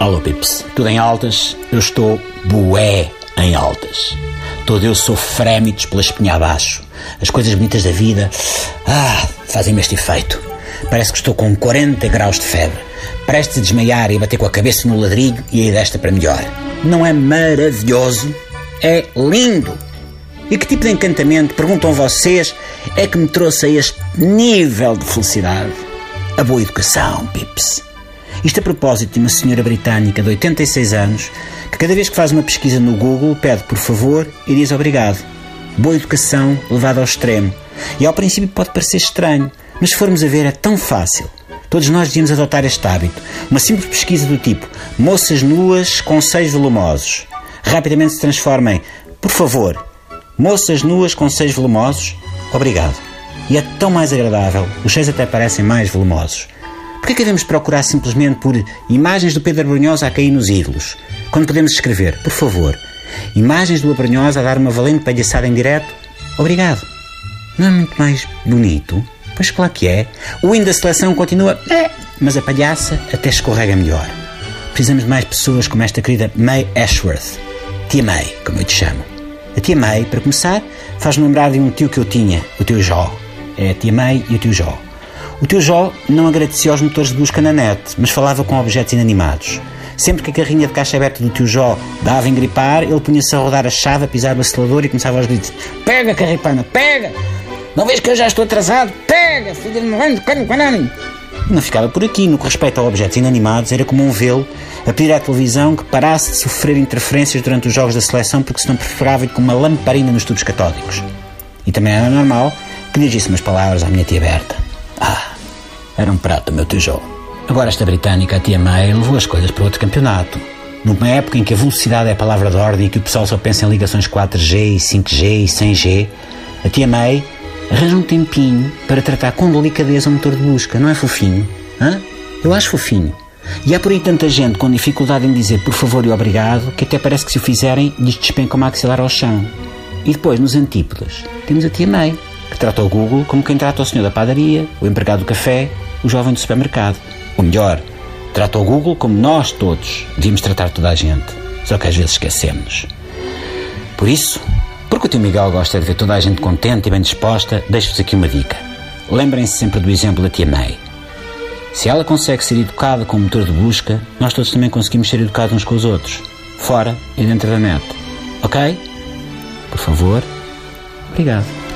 Alô, Pips. Tudo em altas? Eu estou bué em altas. Todo eu sou frémitos pela espinha abaixo. As coisas bonitas da vida, ah, fazem-me este efeito. Parece que estou com 40 graus de febre, prestes a desmaiar e bater com a cabeça no ladrilho e aí desta para melhor. Não é maravilhoso? É lindo! E que tipo de encantamento, perguntam vocês, é que me trouxe a este nível de felicidade? A boa educação, Pips. Isto a propósito de uma senhora britânica de 86 anos que cada vez que faz uma pesquisa no Google pede por favor e diz obrigado. Boa educação levada ao extremo. E ao princípio pode parecer estranho, mas se formos a ver é tão fácil. Todos nós devíamos adotar este hábito. Uma simples pesquisa do tipo moças nuas com seios volumosos. Rapidamente se transforma em por favor, moças nuas com seios volumosos, obrigado. E é tão mais agradável, os seios até parecem mais volumosos. Por que devemos procurar simplesmente por imagens do Pedro Brunhosa a cair nos ídolos? Quando podemos escrever, por favor, imagens do Abrunhosa a dar uma valente palhaçada em direto? Obrigado. Não é muito mais bonito? Pois claro que é. O hino da seleção continua, é, mas a palhaça até escorrega melhor. Precisamos de mais pessoas como esta querida May Ashworth. Tia May, como eu te chamo. A tia May, para começar, faz-me lembrar de um tio que eu tinha, o tio Jó. É a tia May e o tio Jó. O teu Jó não agradecia aos motores de busca na net, mas falava com objetos inanimados. Sempre que a carrinha de caixa aberta do tio Jó dava em gripar, ele punha-se a rodar a chave, a pisar o acelerador e começava aos gritos: Pega, carripana, pega! Não vês que eu já estou atrasado? Pega, filho de morrendo, cano, canani! Não ficava por aqui. No que respeita a objetos inanimados, era comum vê-lo a pedir à televisão que parasse de sofrer interferências durante os jogos da seleção porque se não perfurava com uma lamparina nos tubos catódicos. E também era normal que dirigisse umas palavras à minha tia Berta. Ah, era um prato, meu tijolo. Agora esta britânica, a tia May, levou as coisas para outro campeonato. Numa época em que a velocidade é a palavra de ordem e que o pessoal só pensa em ligações 4G, 5G e 100G, a tia May arranja um tempinho para tratar com delicadeza o motor de busca. Não é fofinho? Hã? Eu acho fofinho. E há por aí tanta gente com dificuldade em dizer por favor e obrigado que até parece que se o fizerem lhes despenca o maxilar ao chão. E depois, nos antípodas, temos a tia May, que trata o Google como quem trata o senhor da padaria, o empregado do café, o jovem do supermercado. Ou melhor, trata o Google como nós todos devíamos tratar toda a gente. Só que às vezes esquecemos. Por isso, porque o tio Miguel gosta de ver toda a gente contente e bem disposta, deixo-vos aqui uma dica. Lembrem-se sempre do exemplo da tia May. Se ela consegue ser educada com o motor de busca, nós todos também conseguimos ser educados uns com os outros, fora e dentro da net. Ok? Por favor, obrigado.